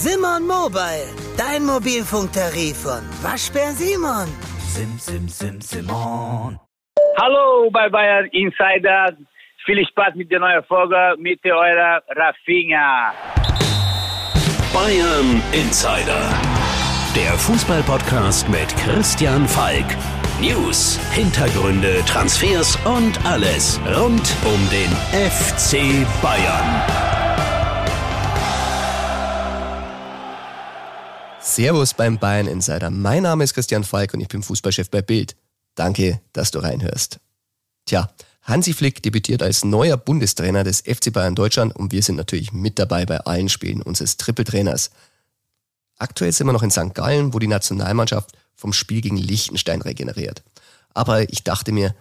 Simon Mobile, dein Mobilfunktarif von Waschbär Simon. Sim, sim, sim, Simon. Hallo bei Bayern Insider. Viel Spaß mit der neuen Folge mit eurer Rafinha. Bayern Insider. Der Fußballpodcast mit Christian Falk. News, Hintergründe, Transfers und alles rund um den FC Bayern. Servus beim Bayern Insider. Mein Name ist Christian Falk und ich bin Fußballchef bei Bild. Danke, dass du reinhörst. Tja, Hansi Flick debütiert als neuer Bundestrainer des FC Bayern Deutschland und wir sind natürlich mit dabei bei allen Spielen unseres Trippeltrainers. Aktuell sind wir noch in St. Gallen, wo die Nationalmannschaft vom Spiel gegen Liechtenstein regeneriert. Aber ich dachte mir,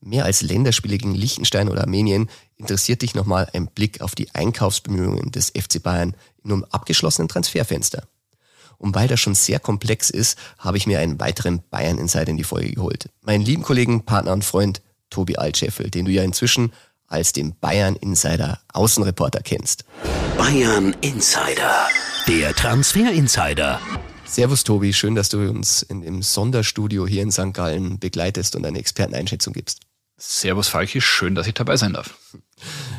mehr als Länderspiele gegen Liechtenstein oder Armenien interessiert dich nochmal ein Blick auf die Einkaufsbemühungen des FC Bayern in einem abgeschlossenen Transferfenster. Und weil das schon sehr komplex ist, habe ich mir einen weiteren Bayern-Insider in die Folge geholt. Meinen lieben Kollegen, Partner und Freund Tobi Altscheffel, den du ja inzwischen als den Bayern-Insider Außenreporter kennst. Bayern Insider. Der Transfer Insider. Servus Tobi, schön, dass du uns in dem Sonderstudio hier in St. Gallen begleitest und eine Experteneinschätzung gibst. Servus Falki, schön, dass ich dabei sein darf.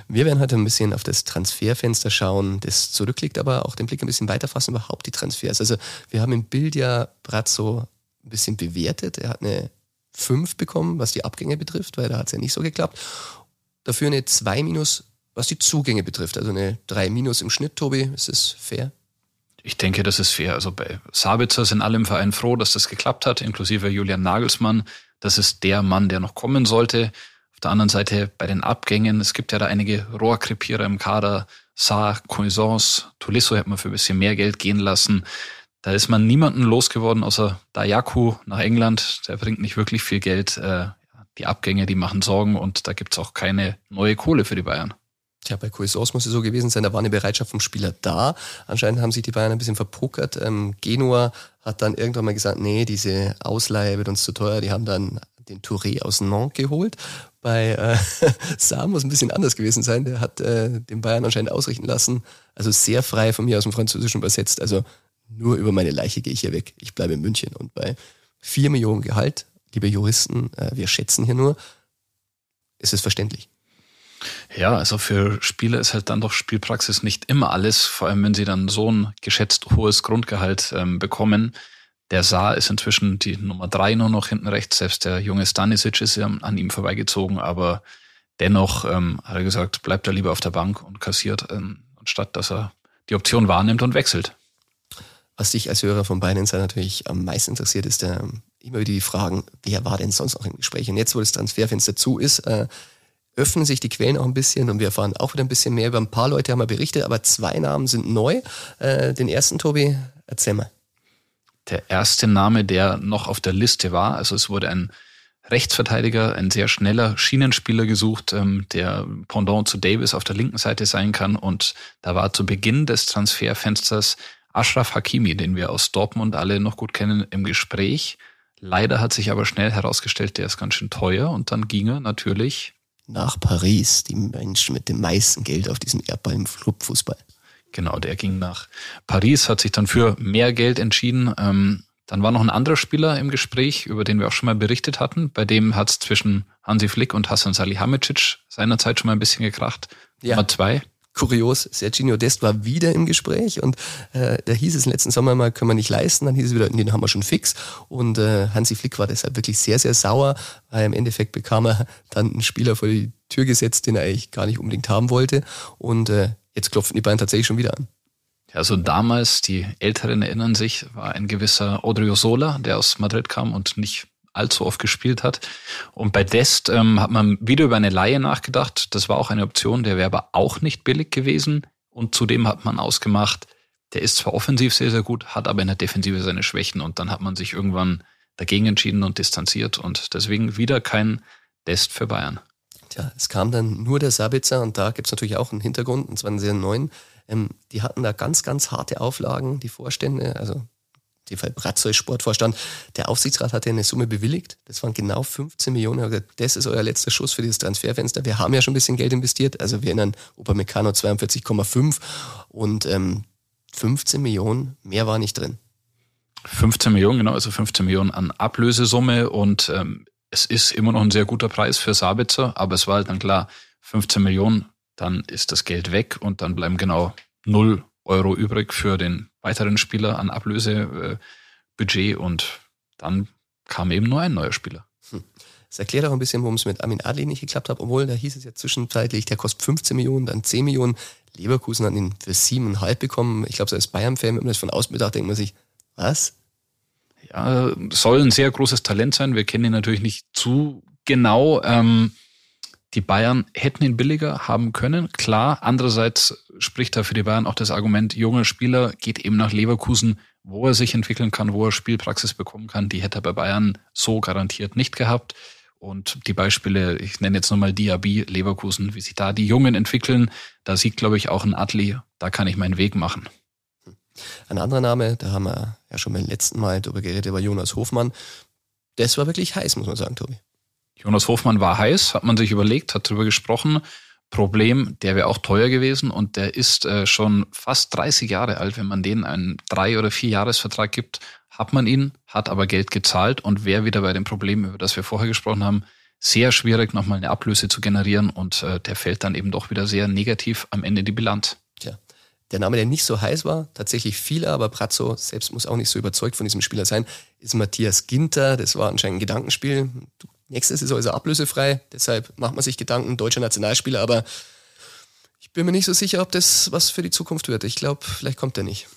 Wir werden heute ein bisschen auf das Transferfenster schauen, das zurückliegt, aber auch den Blick ein bisschen weiter fassen, überhaupt die Transfers. Also wir haben im Bild ja Brazzo ein bisschen bewertet. Er hat eine 5 bekommen, was die Abgänge betrifft, weil da hat es ja nicht so geklappt. Dafür eine 2 minus, was die Zugänge betrifft. Also eine 3 minus im Schnitt, Tobi. Ist das fair? Ich denke, das ist fair. Also bei Sabitzer sind alle im Verein froh, dass das geklappt hat, inklusive Julian Nagelsmann. Das ist der Mann, der noch kommen sollte. Auf der anderen Seite bei den Abgängen, es gibt ja da einige Rohrkrepierer im Kader. Saar, Cuisance, Tolisso hätte man für ein bisschen mehr Geld gehen lassen. Da ist man niemanden losgeworden, außer Dayaku nach England. Der bringt nicht wirklich viel Geld. Äh, die Abgänge, die machen Sorgen und da gibt's auch keine neue Kohle für die Bayern. Tja, bei Cuisance muss es so gewesen sein, da war eine Bereitschaft vom Spieler da. Anscheinend haben sich die Bayern ein bisschen verpokert. Ähm, Genua hat dann irgendwann mal gesagt, nee, diese Ausleihe wird uns zu teuer. Die haben dann den Touré aus Nantes geholt. Bei äh, Sam muss ein bisschen anders gewesen sein. Der hat äh, den Bayern anscheinend ausrichten lassen. Also sehr frei von mir aus dem Französischen übersetzt. Also nur über meine Leiche gehe ich hier weg. Ich bleibe in München. Und bei vier Millionen Gehalt, liebe Juristen, äh, wir schätzen hier nur, ist es verständlich. Ja, also für Spieler ist halt dann doch Spielpraxis nicht immer alles, vor allem wenn sie dann so ein geschätzt hohes Grundgehalt ähm, bekommen. Der Saar ist inzwischen die Nummer drei nur noch hinten rechts. Selbst der junge Stanisic ist an ihm vorbeigezogen, aber dennoch ähm, hat er gesagt, bleibt er lieber auf der Bank und kassiert, ähm, anstatt dass er die Option wahrnimmt und wechselt. Was dich als Hörer von Binance natürlich am meisten interessiert, ist äh, immer wieder die Fragen, wer war denn sonst noch im Gespräch? Und jetzt, wo das Transferfenster zu ist, äh, öffnen sich die Quellen auch ein bisschen und wir erfahren auch wieder ein bisschen mehr. Über ein paar Leute haben wir berichtet, aber zwei Namen sind neu. Äh, den ersten, Tobi, erzähl mal. Der erste Name, der noch auf der Liste war, also es wurde ein Rechtsverteidiger, ein sehr schneller Schienenspieler gesucht, ähm, der Pendant zu Davis auf der linken Seite sein kann. Und da war zu Beginn des Transferfensters Ashraf Hakimi, den wir aus Dortmund alle noch gut kennen, im Gespräch. Leider hat sich aber schnell herausgestellt, der ist ganz schön teuer und dann ging er natürlich nach Paris, die Menschen mit dem meisten Geld auf diesem Erdball im Clubfußball. Genau, der ging nach Paris, hat sich dann für mehr Geld entschieden. Ähm, dann war noch ein anderer Spieler im Gespräch, über den wir auch schon mal berichtet hatten. Bei dem hat es zwischen Hansi Flick und Hassan Salihamidzic seinerzeit schon mal ein bisschen gekracht. Ja. Nummer zwei. Kurios, Serginho Dest war wieder im Gespräch und äh, da hieß es letzten Sommer mal, können wir nicht leisten, dann hieß es wieder, den haben wir schon fix. Und äh, Hansi Flick war deshalb wirklich sehr, sehr sauer, weil im Endeffekt bekam er dann einen Spieler vor die Tür gesetzt, den er eigentlich gar nicht unbedingt haben wollte. Und äh, jetzt klopfen die beiden tatsächlich schon wieder an. Also damals, die Älteren erinnern sich, war ein gewisser Odriozola, der aus Madrid kam und nicht allzu oft gespielt hat. Und bei Dest ähm, hat man wieder über eine Laie nachgedacht. Das war auch eine Option, der wäre aber auch nicht billig gewesen. Und zudem hat man ausgemacht, der ist zwar offensiv sehr, sehr gut, hat aber in der Defensive seine Schwächen. Und dann hat man sich irgendwann dagegen entschieden und distanziert. Und deswegen wieder kein Dest für Bayern. Tja, es kam dann nur der Sabitzer und da gibt's natürlich auch einen Hintergrund, und zwar einen sehr neuen. Ähm, die hatten da ganz, ganz harte Auflagen, die Vorstände, also Fall Bratzoy Sportvorstand. Der Aufsichtsrat hatte eine Summe bewilligt. Das waren genau 15 Millionen. Gesagt, das ist euer letzter Schuss für dieses Transferfenster. Wir haben ja schon ein bisschen Geld investiert. Also wir erinnern Upamecano 42,5 und ähm, 15 Millionen, mehr war nicht drin. 15 Millionen, genau, also 15 Millionen an Ablösesumme und ähm, es ist immer noch ein sehr guter Preis für Sabitzer, aber es war halt dann klar, 15 Millionen, dann ist das Geld weg und dann bleiben genau 0 Euro übrig für den weiteren Spieler an Ablösebudget äh, und dann kam eben nur ein neuer Spieler. Hm. Das erklärt auch ein bisschen, warum es mit Amin Adli nicht geklappt hat, obwohl da hieß es ja zwischenzeitlich, der kostet 15 Millionen, dann 10 Millionen. Leverkusen hat ihn für 7,5 bekommen. Ich glaube, so als Bayern-Fan, wenn man das von außen betrachtet, denkt man sich, was? Ja, soll ein sehr großes Talent sein. Wir kennen ihn natürlich nicht zu genau. Ähm, die Bayern hätten ihn billiger haben können, klar. Andererseits spricht da für die Bayern auch das Argument, junger Spieler geht eben nach Leverkusen, wo er sich entwickeln kann, wo er Spielpraxis bekommen kann. Die hätte er bei Bayern so garantiert nicht gehabt. Und die Beispiele, ich nenne jetzt nochmal Diaby, Leverkusen, wie sich da die Jungen entwickeln, da sieht, glaube ich, auch ein Adli, da kann ich meinen Weg machen. Ein anderer Name, da haben wir ja schon beim letzten Mal darüber geredet, war Jonas Hofmann. Das war wirklich heiß, muss man sagen, Tobi. Jonas Hofmann war heiß, hat man sich überlegt, hat darüber gesprochen. Problem, der wäre auch teuer gewesen und der ist äh, schon fast 30 Jahre alt. Wenn man denen einen drei- oder vier Jahresvertrag gibt, hat man ihn, hat aber Geld gezahlt und wäre wieder bei dem Problem, über das wir vorher gesprochen haben, sehr schwierig, nochmal eine Ablöse zu generieren und äh, der fällt dann eben doch wieder sehr negativ am Ende die Bilanz. Tja, der Name, der nicht so heiß war, tatsächlich viele, aber Brazzo selbst muss auch nicht so überzeugt von diesem Spieler sein, ist Matthias Ginter. Das war anscheinend ein Gedankenspiel. Nächste Saison ist er ablösefrei, deshalb macht man sich Gedanken, deutscher Nationalspieler, aber ich bin mir nicht so sicher, ob das was für die Zukunft wird. Ich glaube, vielleicht kommt er nicht.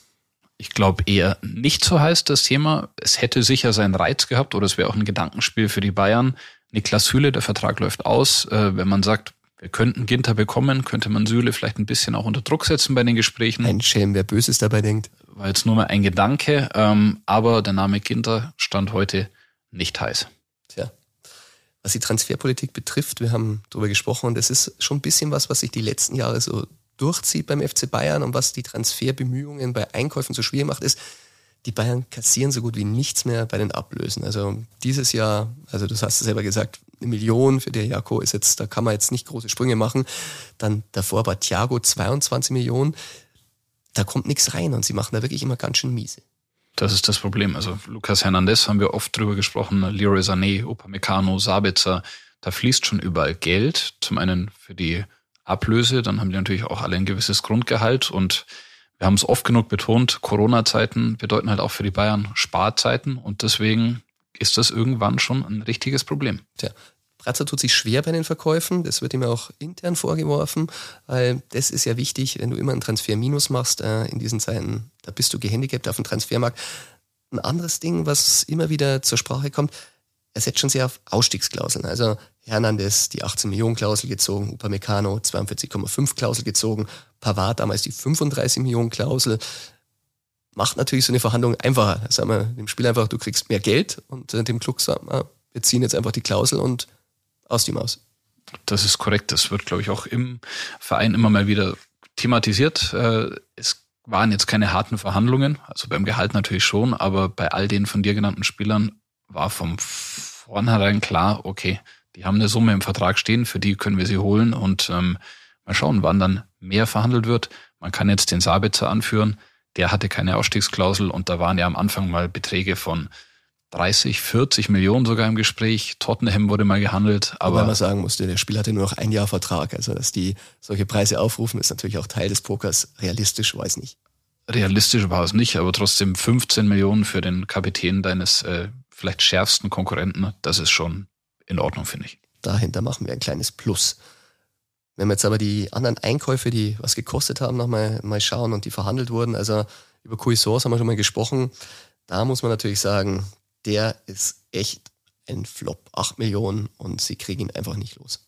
Ich glaube eher nicht so heiß das Thema. Es hätte sicher seinen Reiz gehabt oder es wäre auch ein Gedankenspiel für die Bayern. Niklas Süle, der Vertrag läuft aus. Äh, wenn man sagt, wir könnten Ginter bekommen, könnte man Süle vielleicht ein bisschen auch unter Druck setzen bei den Gesprächen. Ein Schelm, wer Böses dabei denkt. War jetzt nur mal ein Gedanke, ähm, aber der Name Ginter stand heute nicht heiß. Tja. Was die Transferpolitik betrifft, wir haben darüber gesprochen und es ist schon ein bisschen was, was sich die letzten Jahre so durchzieht beim FC Bayern und was die Transferbemühungen bei Einkäufen so schwer macht, ist, die Bayern kassieren so gut wie nichts mehr bei den Ablösen. Also dieses Jahr, also du hast es selber gesagt, eine Million für der Jako ist jetzt, da kann man jetzt nicht große Sprünge machen. Dann davor war Thiago 22 Millionen. Da kommt nichts rein und sie machen da wirklich immer ganz schön miese. Das ist das Problem. Also Lucas Hernandez haben wir oft drüber gesprochen, Leroy Sané, Upamecano, Sabitzer. Da fließt schon überall Geld. Zum einen für die Ablöse, dann haben die natürlich auch alle ein gewisses Grundgehalt und wir haben es oft genug betont, Corona-Zeiten bedeuten halt auch für die Bayern Sparzeiten und deswegen ist das irgendwann schon ein richtiges Problem. Tja, Bratzer tut sich schwer bei den Verkäufen, das wird ihm auch intern vorgeworfen, weil das ist ja wichtig, wenn du immer einen Transfer minus machst äh, in diesen Zeiten, da bist du gehandicapt auf dem Transfermarkt. Ein anderes Ding, was immer wieder zur Sprache kommt, er setzt schon sehr auf Ausstiegsklauseln. Also Hernandez die 18 Millionen Klausel gezogen, Upamecano 42,5 Klausel gezogen, Pavard damals die 35 Millionen Klausel. Macht natürlich so eine Verhandlung einfacher. Sagen wir dem Spiel einfach, du kriegst mehr Geld und äh, dem Club sagt man, wir ziehen jetzt einfach die Klausel und aus die Maus. Das ist korrekt. Das wird, glaube ich, auch im Verein immer mal wieder thematisiert. Äh, es waren jetzt keine harten Verhandlungen, also beim Gehalt natürlich schon, aber bei all den von dir genannten Spielern war vom vornherein klar, okay, die haben eine Summe im Vertrag stehen, für die können wir sie holen und ähm, mal schauen, wann dann mehr verhandelt wird. Man kann jetzt den Sabitzer anführen, der hatte keine Ausstiegsklausel und da waren ja am Anfang mal Beträge von 30, 40 Millionen sogar im Gespräch. Tottenham wurde mal gehandelt. Aber Wobei man sagen musste, der Spieler hatte nur noch ein Jahr Vertrag. Also, dass die solche Preise aufrufen, ist natürlich auch Teil des Pokers. Realistisch weiß nicht. Realistisch war es nicht, aber trotzdem 15 Millionen für den Kapitän deines äh, vielleicht schärfsten Konkurrenten, das ist schon in Ordnung, finde ich. Dahinter machen wir ein kleines Plus. Wenn wir jetzt aber die anderen Einkäufe, die was gekostet haben, nochmal mal schauen und die verhandelt wurden, also über Cuisance haben wir schon mal gesprochen, da muss man natürlich sagen, der ist echt ein Flop. Acht Millionen und sie kriegen ihn einfach nicht los.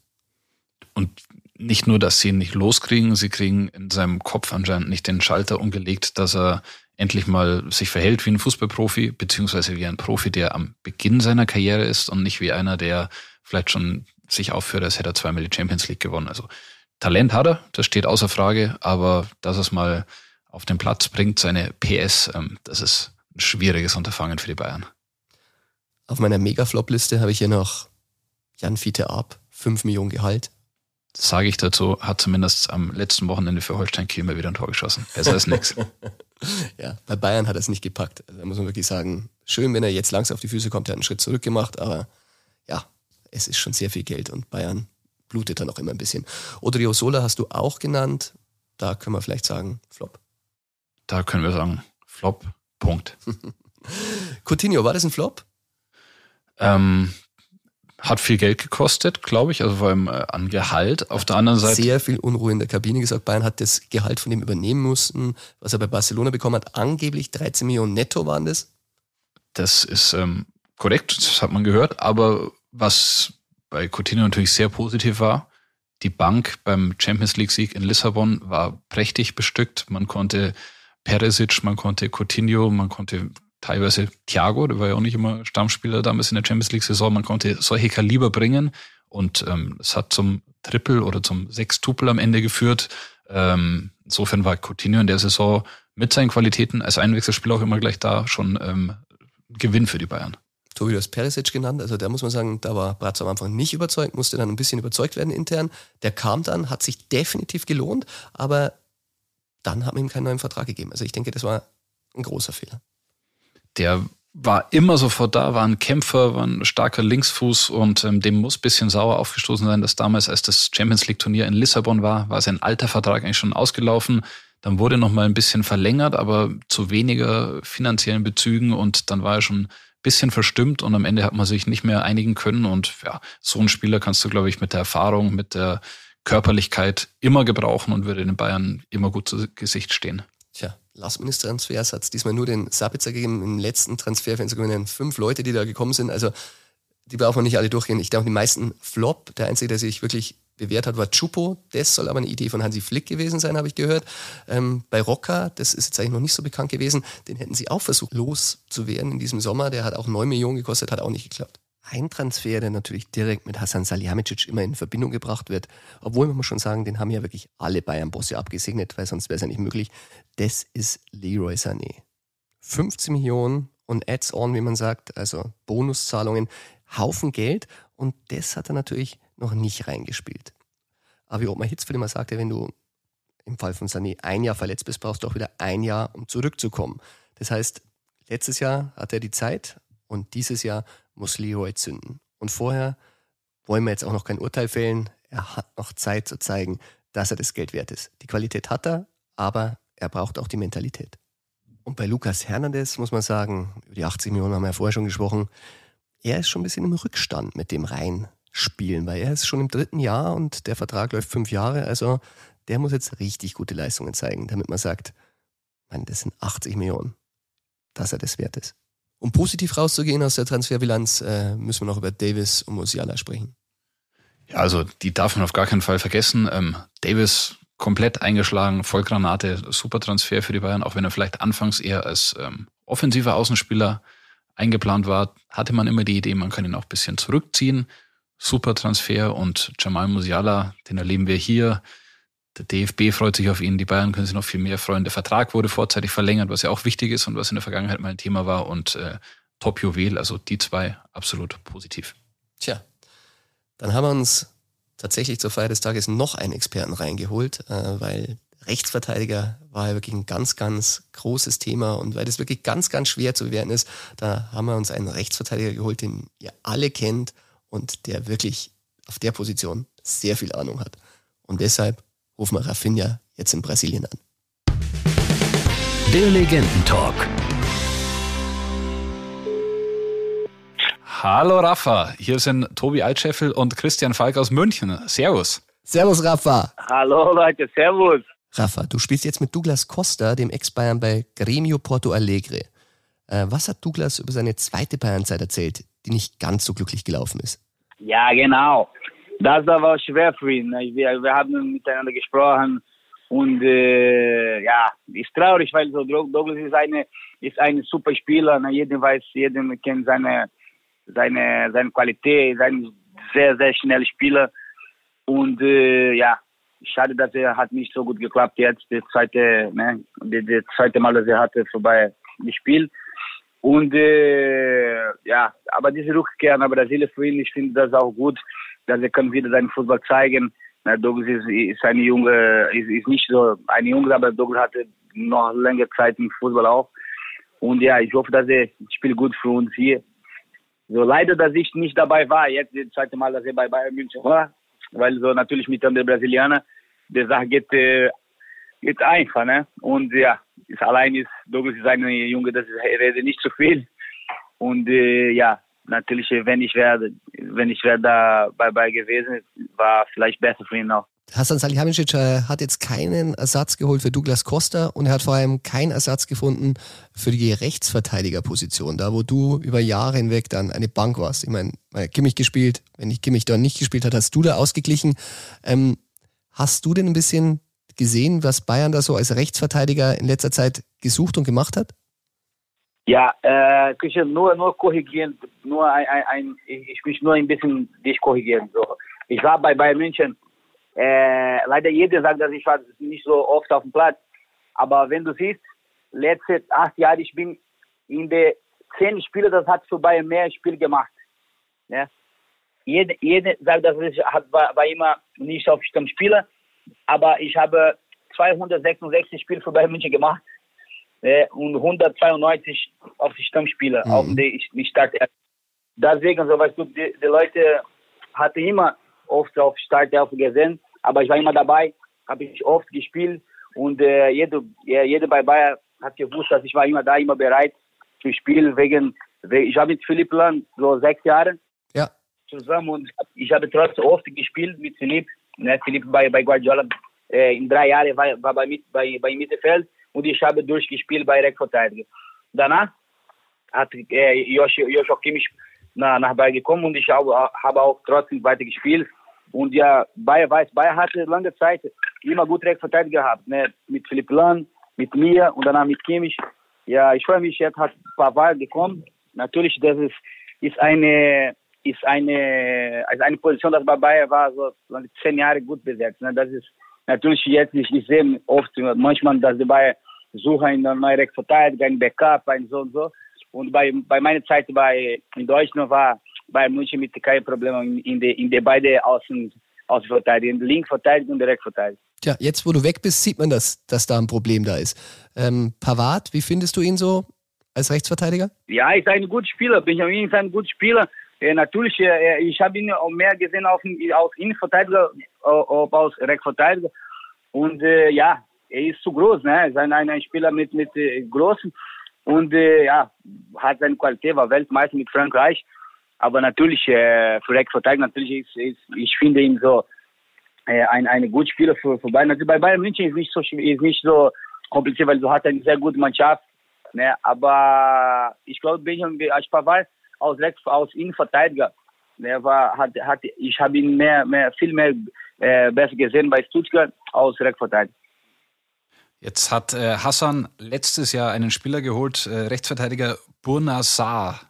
Und nicht nur, dass sie ihn nicht loskriegen, sie kriegen in seinem Kopf anscheinend nicht den Schalter umgelegt, dass er endlich mal sich verhält wie ein Fußballprofi, beziehungsweise wie ein Profi, der am Beginn seiner Karriere ist und nicht wie einer, der vielleicht schon sich aufführt, als hätte er zweimal die Champions League gewonnen. Also Talent hat er, das steht außer Frage, aber dass es mal auf den Platz bringt, seine PS, ähm, das ist ein schwieriges Unterfangen für die Bayern. Auf meiner Mega-Flop-Liste habe ich hier noch Jan Fiete Ab, 5 Millionen Gehalt. Das sage ich dazu, hat zumindest am letzten Wochenende für Holstein Kiel mal wieder ein Tor geschossen. Besser ist nichts. ja, bei Bayern hat er es nicht gepackt. Also, da muss man wirklich sagen, schön, wenn er jetzt langsam auf die Füße kommt, er hat einen Schritt zurück gemacht, aber ja, es ist schon sehr viel Geld und Bayern blutet dann auch immer ein bisschen. Odrio Sola hast du auch genannt. Da können wir vielleicht sagen, Flop. Da können wir sagen, Flop, Punkt. Coutinho, war das ein Flop? Ähm, hat viel Geld gekostet, glaube ich, also vor allem äh, an Gehalt. Auf der anderen Seite. Sehr viel Unruhe in der Kabine gesagt. Bayern hat das Gehalt von dem übernehmen mussten, was er bei Barcelona bekommen hat. Angeblich 13 Millionen netto waren das. Das ist ähm, korrekt, das hat man gehört. Aber was bei Coutinho natürlich sehr positiv war, die Bank beim Champions League Sieg in Lissabon war prächtig bestückt. Man konnte Peresic, man konnte Coutinho, man konnte teilweise Thiago, der war ja auch nicht immer Stammspieler damals in der Champions League-Saison. Man konnte solche Kaliber bringen und ähm, es hat zum Triple oder zum Sextupel am Ende geführt. Ähm, insofern war Coutinho in der Saison mit seinen Qualitäten als Einwechselspieler auch immer gleich da schon ähm, Gewinn für die Bayern. Tobi, du hast Perisic genannt, also da muss man sagen, da war Bratz am Anfang nicht überzeugt, musste dann ein bisschen überzeugt werden intern. Der kam dann, hat sich definitiv gelohnt, aber dann hat man ihm keinen neuen Vertrag gegeben. Also ich denke, das war ein großer Fehler der war immer sofort da, war ein Kämpfer, war ein starker Linksfuß und ähm, dem muss bisschen sauer aufgestoßen sein, dass damals, als das Champions League Turnier in Lissabon war, war sein alter Vertrag eigentlich schon ausgelaufen. Dann wurde noch mal ein bisschen verlängert, aber zu weniger finanziellen Bezügen und dann war er schon ein bisschen verstimmt und am Ende hat man sich nicht mehr einigen können und ja, so einen Spieler kannst du, glaube ich, mit der Erfahrung, mit der Körperlichkeit immer gebrauchen und würde den Bayern immer gut zu Gesicht stehen. Tja, Last-Minute-Transfers hat es diesmal nur den Sabitzer gegeben. Im letzten Transferfenster gewinnen fünf Leute, die da gekommen sind. Also die brauchen wir nicht alle durchgehen. Ich glaube, die meisten Flop. Der einzige, der sich wirklich bewährt hat, war Chupo. Das soll aber eine Idee von Hansi Flick gewesen sein, habe ich gehört. Ähm, bei Rocker, das ist jetzt eigentlich noch nicht so bekannt gewesen, den hätten sie auch versucht loszuwerden in diesem Sommer. Der hat auch neun Millionen gekostet, hat auch nicht geklappt. Ein Transfer, der natürlich direkt mit Hassan Salihamidzic immer in Verbindung gebracht wird, obwohl man muss schon sagen, den haben ja wirklich alle Bayern-Bosse abgesegnet, weil sonst wäre es ja nicht möglich. Das ist Leroy Sané. 15 Millionen und Ads-on, wie man sagt, also Bonuszahlungen, Haufen Geld und das hat er natürlich noch nicht reingespielt. Aber wie Ottmar Hitzfeld immer sagte, wenn du im Fall von Sané ein Jahr verletzt bist, brauchst du auch wieder ein Jahr, um zurückzukommen. Das heißt, letztes Jahr hat er die Zeit und dieses Jahr muss Leroy zünden. Und vorher wollen wir jetzt auch noch kein Urteil fällen. Er hat noch Zeit zu zeigen, dass er das Geld wert ist. Die Qualität hat er, aber er braucht auch die Mentalität. Und bei Lukas Hernandez muss man sagen, über die 80 Millionen haben wir ja vorher schon gesprochen, er ist schon ein bisschen im Rückstand mit dem Reinspielen, weil er ist schon im dritten Jahr und der Vertrag läuft fünf Jahre. Also der muss jetzt richtig gute Leistungen zeigen, damit man sagt, man, das sind 80 Millionen, dass er das wert ist. Um positiv rauszugehen aus der Transferbilanz, äh, müssen wir noch über Davis und Musiala sprechen. Ja, also die darf man auf gar keinen Fall vergessen. Ähm, Davis komplett eingeschlagen, Vollgranate, super Transfer für die Bayern, auch wenn er vielleicht anfangs eher als ähm, offensiver Außenspieler eingeplant war, hatte man immer die Idee, man kann ihn auch ein bisschen zurückziehen. Super Transfer und Jamal Musiala, den erleben wir hier der DFB freut sich auf ihn, die Bayern können sich noch viel mehr freuen. Der Vertrag wurde vorzeitig verlängert, was ja auch wichtig ist und was in der Vergangenheit mal ein Thema war. Und äh, Top-Juwel, also die zwei, absolut positiv. Tja, dann haben wir uns tatsächlich zur Feier des Tages noch einen Experten reingeholt, äh, weil Rechtsverteidiger war ja wirklich ein ganz, ganz großes Thema und weil das wirklich ganz, ganz schwer zu bewerten ist, da haben wir uns einen Rechtsverteidiger geholt, den ihr alle kennt und der wirklich auf der Position sehr viel Ahnung hat. Und deshalb rufen wir Rafinha jetzt in Brasilien an. Der Legendentalk. Hallo Rafa, hier sind Tobi Altscheffel und Christian Falk aus München. Servus. Servus Rafa. Hallo Leute, Servus. Rafa, du spielst jetzt mit Douglas Costa, dem Ex-Bayern bei Gremio Porto Alegre. Äh, was hat Douglas über seine zweite Bayernzeit erzählt, die nicht ganz so glücklich gelaufen ist? Ja, genau das war schwer für ihn. Wir, wir haben miteinander gesprochen und äh, ja, ist traurig, weil so Douglas ist eine ist ein super Spieler. Ne? Jeder weiß, jeder kennt seine seine seine Qualität, ist ein sehr sehr schneller Spieler und äh, ja, schade, dass er hat nicht so gut geklappt jetzt. Das zweite, ne, das zweite Mal, dass er hatte vorbei gespielt. Und äh, ja, aber diese Rückkehr nach Brasilien für ihn, ich finde das auch gut dass er kann wieder seinen Fußball zeigen. Na, Douglas ist, ist eine junge, ist, ist nicht so eine junge, aber Douglas hatte noch längere Zeit im Fußball auch. Und ja, ich hoffe, dass er spielt gut für uns hier. So leider, dass ich nicht dabei war. Jetzt das zweite Mal, dass er bei Bayern München war, weil so natürlich mit dem Brasilianer, der Sache geht, äh, geht einfach, ne? Und ja, ist allein ist Douglas ist ein Junge, das ist, er nicht zu so viel. Und äh, ja, natürlich, wenn ich wäre, wenn ich wäre da dabei gewesen, war vielleicht besser für ihn auch. Hassan Salihamidzic äh, hat jetzt keinen Ersatz geholt für Douglas Costa und er hat vor allem keinen Ersatz gefunden für die Rechtsverteidigerposition, da wo du über Jahre hinweg dann eine Bank warst. Ich meine, Kimmich gespielt, wenn ich Kimmich da nicht gespielt hat, hast du da ausgeglichen. Ähm, hast du denn ein bisschen gesehen, was Bayern da so als Rechtsverteidiger in letzter Zeit gesucht und gemacht hat? Ja, äh, Christian, nur, nur korrigieren, nur ein, ein, ein, ich will nur ein bisschen dich korrigieren. So. Ich war bei Bayern München äh, leider jeder sagt, dass ich war nicht so oft auf dem Platz. Aber wenn du siehst, letzte acht Jahre, ich bin in der zehn Spiele, das hat für Bayern mehr Spiele gemacht. Ja? Jeder, jeder sagt, dass ich hat, war, war immer nicht auf dem Spieler, aber ich habe 266 Spiele für Bayern München gemacht äh, und 192 auf die Stammspieler, mhm. auf die ich starte. Deswegen, so weißt du, die, die Leute hatten immer oft auf Startelf gesehen, aber ich war immer dabei, habe ich oft gespielt und äh, jeder, jeder bei Bayern hat gewusst, dass ich war immer da, immer bereit zu spielen wegen, ich habe mit Philipp Land so sechs Jahre ja. zusammen und ich habe trotzdem oft gespielt mit Philipp, ne, Philipp bei, bei Guardiola äh, in drei Jahren war, war bei, bei, bei Mittelfeld und ich habe durchgespielt bei Rechtsverteidiger. Danach hat äh, Joshua, Joshua Kimmich nach, nach Bayern gekommen und ich habe, habe auch trotzdem weiter gespielt. Und ja, Bayer weiß, Bayer hatte lange Zeit immer gut Rechtsverteidiger gehabt, ne? mit Philipp Lahn, mit mir und danach mit Kimmich. Ja, ich freue mich, jetzt hat Pavard gekommen. Natürlich, das ist, ist eine, ist eine, also eine Position, das bei Bayer war so zehn Jahre gut besetzt. Ne? Das ist natürlich jetzt, ich, ich sehe oft, manchmal, dass die Bayer suchen einen neuen Rechtsverteidiger, einen Backup, ein so und so. Und bei, bei meiner Zeit bei, in Deutschland war bei München mit kein Problem in, in, de, in de beide Außen, Außenverteidigung, Linkverteidigung und Direktverteidigung. Tja, jetzt wo du weg bist, sieht man, dass, dass da ein Problem da ist. Ähm, Pavard, wie findest du ihn so als Rechtsverteidiger? Ja, ist ein guter Spieler. Benjamin ist ein guter Spieler. Äh, natürlich, äh, ich habe ihn auch mehr gesehen auf, als Innenverteidiger, äh, als Rechtsverteidiger. Und äh, ja, er ist zu groß, ne? Er ist ein, ein Spieler mit, mit äh, großen und äh, ja, hat seine Qualität, war Weltmeister mit Frankreich. Aber natürlich, äh, für Rechtsverteidiger, natürlich ist, ist, ich finde ihn so äh, ein, eine gute Spieler für, für Bayern. Also bei Bayern München ist nicht so ist nicht so kompliziert, weil du hast eine sehr gute Mannschaft. Ne? Aber ich glaube, Benjamin Pavard aus Rechts, aus Innenverteidiger, der war, hat, hat, ich habe ihn mehr, mehr, viel mehr äh, besser gesehen bei Stuttgart aus Rechtsverteidiger. Jetzt hat äh, Hassan letztes Jahr einen Spieler geholt, äh, Rechtsverteidiger Burna Saar.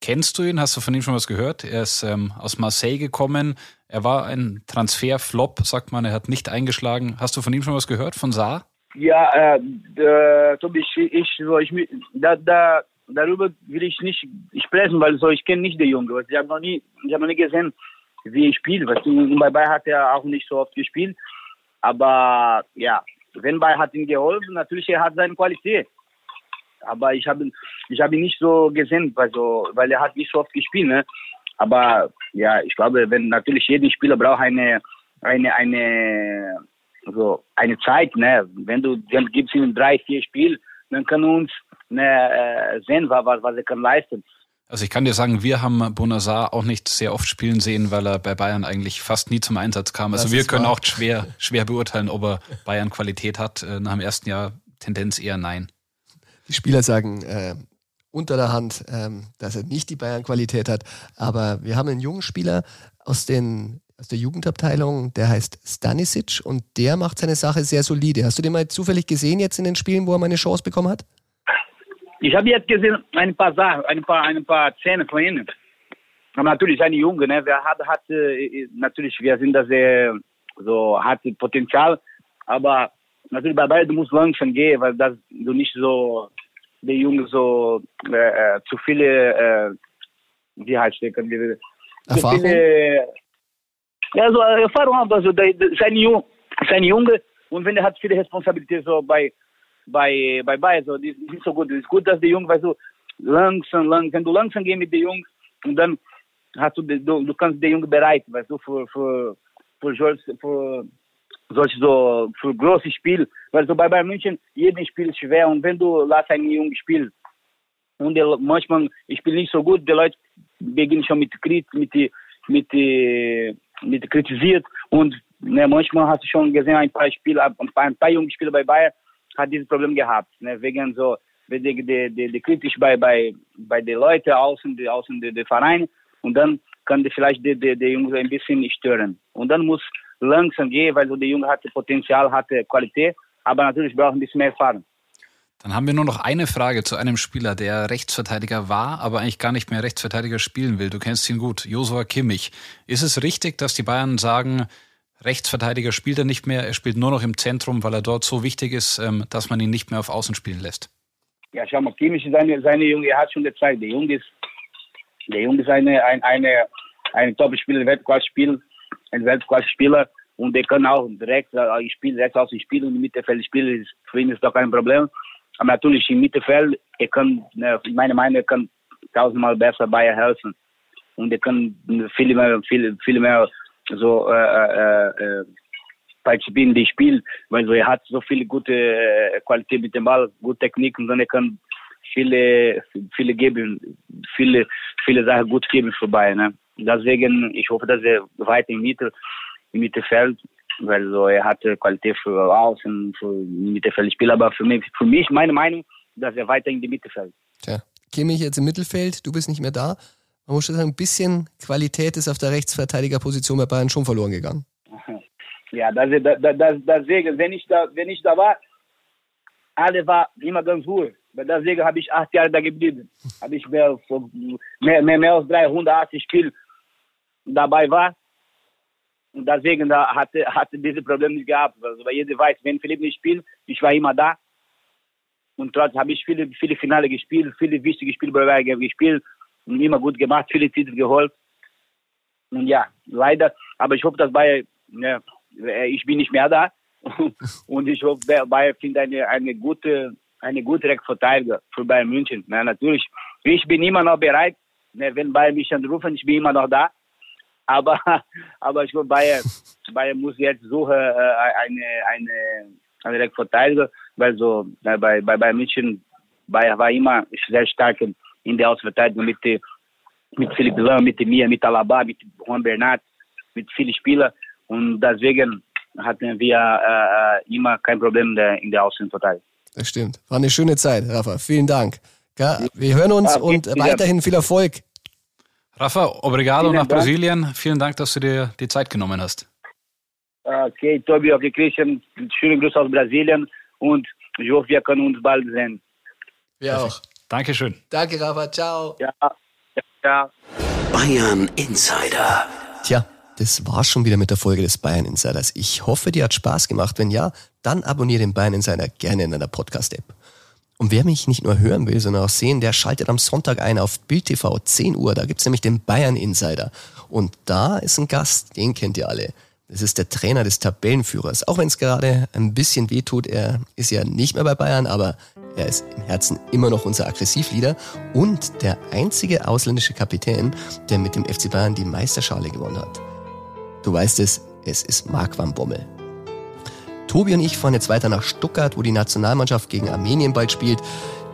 Kennst du ihn? Hast du von ihm schon was gehört? Er ist ähm, aus Marseille gekommen. Er war ein Transferflop, sagt man. Er hat nicht eingeschlagen. Hast du von ihm schon was gehört, von Saar? Ja, äh, äh, Tobi, ich, ich, so, ich, da, da, darüber will ich nicht sprechen, weil so, ich kenne nicht den Jungen. Ich habe noch nie, ich habe noch nie gesehen, wie er spielt. Weißt du, bei Bayern hat er auch nicht so oft gespielt. Aber ja, wenn Bayern hat ihm geholfen, natürlich er hat seine Qualität aber ich habe ich habe ihn nicht so gesehen, also, weil er hat nicht so oft gespielt. Ne? Aber ja, ich glaube, wenn natürlich jeder Spieler braucht eine eine eine so eine Zeit, ne? Wenn du dann gibst ihm drei vier Spiele, dann kann uns ne, äh, sehen, was was er kann leisten. Also ich kann dir sagen, wir haben Bonazar auch nicht sehr oft spielen sehen, weil er bei Bayern eigentlich fast nie zum Einsatz kam. Also das wir können wahr. auch schwer, schwer beurteilen, ob er Bayern Qualität hat. Äh, nach dem ersten Jahr Tendenz eher nein. Die Spieler sagen äh, unter der Hand, ähm, dass er nicht die Bayern-Qualität hat. Aber wir haben einen jungen Spieler aus, den, aus der Jugendabteilung, der heißt Stanisic und der macht seine Sache sehr solide. Hast du den mal zufällig gesehen jetzt in den Spielen, wo er mal eine Chance bekommen hat? Ich habe jetzt gesehen ein paar Sachen, ein paar, ein paar Szenen von ihnen. Aber natürlich eine Junge, ne? Wer hat, hat äh, natürlich, wir sind da sehr so hat Potenzial, aber natürlich bei beiden muss langsam gehen, weil das du nicht so der Junge so äh, zu viele äh, wie heißt der kann wir viele ja so Erfahrung aber so der, sein Junge sein Junge und wenn er hat viele Responsabilität so bei bei, bei Bayern, so, die sind nicht so gut. Es ist gut, dass die Jungs, weißt du, langsam, langsam, wenn du langsam gehst mit den Jungs und dann hast du, du, du kannst den Jungen bereit, weißt du, für, für, für, für solche so, für große Spiel. Weil so bei Bayern München, jedes Spiel ist schwer und wenn du lass einen Jungen spielen und der, manchmal, ich spiele nicht so gut, die Leute beginnen schon mit Kritik, mit, mit, mit, kritisiert und ne, manchmal hast du schon gesehen, ein paar Spieler, ein paar, ein paar junge Spieler bei Bayern hat dieses Problem gehabt, ne, wegen so, wegen der, der, der kritisch bei, bei, bei den Leuten außen, die, außen der, der Verein und dann kann die vielleicht der, der, der Junge ein bisschen stören. Und dann muss langsam gehen, weil so der Junge hatte Potenzial, hatte Qualität, aber natürlich braucht ein bisschen mehr Erfahrung. Dann haben wir nur noch eine Frage zu einem Spieler, der Rechtsverteidiger war, aber eigentlich gar nicht mehr Rechtsverteidiger spielen will. Du kennst ihn gut, Josua Kimmich. Ist es richtig, dass die Bayern sagen, Rechtsverteidiger spielt er nicht mehr, er spielt nur noch im Zentrum, weil er dort so wichtig ist, ähm, dass man ihn nicht mehr auf Außen spielen lässt? Ja, schau mal, Kimmich ist eine, seine Junge, er hat schon gezeigt, der Junge ist, der Junge ist eine, eine, eine, eine Top-Spieler, Weltklasse-Spieler, ein Weltklasse-Spieler und der kann auch direkt, äh, spielen, direkt aus dem Spiel und im Mittelfeld spielen, für ihn ist doch kein Problem. Aber natürlich im Mittelfeld, er kann, ne, meine Meinung, er kann tausendmal besser Bayern helfen. Und er kann viel mehr, viel, viel mehr so äh, äh, äh, partizipieren in das Spiel, weil so, er hat so viele gute äh, Qualität mit dem Ball, gute Technik und dann er kann viele, viele geben, viele, viele Sachen gut geben Bayern. Ne? Deswegen, ich hoffe, dass er weiter im, Mitte, im Mittelfeld weil so er hatte Qualität für Außen, für Mittelfeldspiel, aber für mich, für mich meine Meinung, dass er weiter in die Mitte fällt. Tja, Kimmich jetzt im Mittelfeld, du bist nicht mehr da. Man muss schon sagen, ein bisschen Qualität ist auf der Rechtsverteidigerposition bei Bayern schon verloren gegangen. Ja, das, das, das, deswegen, wenn ich da, wenn ich da war, alle war immer ganz ruhig. Deswegen habe ich acht Jahre da geblieben. Habe ich mehr, mehr, mehr, mehr als 380 Spiele dabei war und deswegen da hatte, hatte diese Probleme nicht gehabt. Also, weil jeder weiß, wenn Philipp nicht spielt, ich war immer da. Und trotzdem habe ich viele, viele Finale gespielt, viele wichtige Spiele bei gespielt und immer gut gemacht, viele Titel geholt. Und ja, leider, aber ich hoffe, dass Bayern, ja, ich bin nicht mehr da. und ich hoffe, Bayern findet eine, eine gute, eine gute Rechtsverteidiger für Bayern München. Na, natürlich, ich bin immer noch bereit, ne, wenn Bayern mich anrufen, ich bin immer noch da. Aber, aber ich glaube, Bayern, Bayern muss jetzt suchen äh, eine, eine, eine Rechtsverteidiger, weil so bei, bei Bayern München, Bayern war immer sehr stark in der Außenverteidigung mit, mit Philipp Lahm, mit mir, mit Alaba, mit Juan Bernat, mit vielen Spielern. Und deswegen hatten wir äh, immer kein Problem in der, Außenverteidigung. Das stimmt. War eine schöne Zeit, Rafa. Vielen Dank. Wir hören uns und weiterhin viel Erfolg. Rafa, obrigado Vielen nach Dank. Brasilien. Vielen Dank, dass du dir die Zeit genommen hast. Okay, Tobi, okay, Christian, schönen Gruß aus Brasilien und ich hoffe, wir können uns bald sehen. Wir auch. Dankeschön. Danke, Rafa. Ciao. Ja, ja, ja. Bayern Insider. Tja, das war's schon wieder mit der Folge des Bayern Insiders. Ich hoffe, dir hat Spaß gemacht. Wenn ja, dann abonniere den Bayern Insider gerne in deiner Podcast-App. Und wer mich nicht nur hören will, sondern auch sehen, der schaltet am Sonntag ein auf Bild TV 10 Uhr. Da gibt's nämlich den Bayern Insider. Und da ist ein Gast, den kennt ihr alle. Das ist der Trainer des Tabellenführers. Auch wenn es gerade ein bisschen wehtut, er ist ja nicht mehr bei Bayern, aber er ist im Herzen immer noch unser Aggressivleader und der einzige ausländische Kapitän, der mit dem FC Bayern die Meisterschale gewonnen hat. Du weißt es, es ist Marc van Bommel. Tobi und ich fahren jetzt weiter nach Stuttgart, wo die Nationalmannschaft gegen Armenien bald spielt.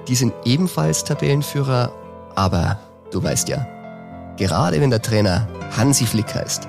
Die sind ebenfalls Tabellenführer, aber du weißt ja, gerade wenn der Trainer Hansi Flick heißt,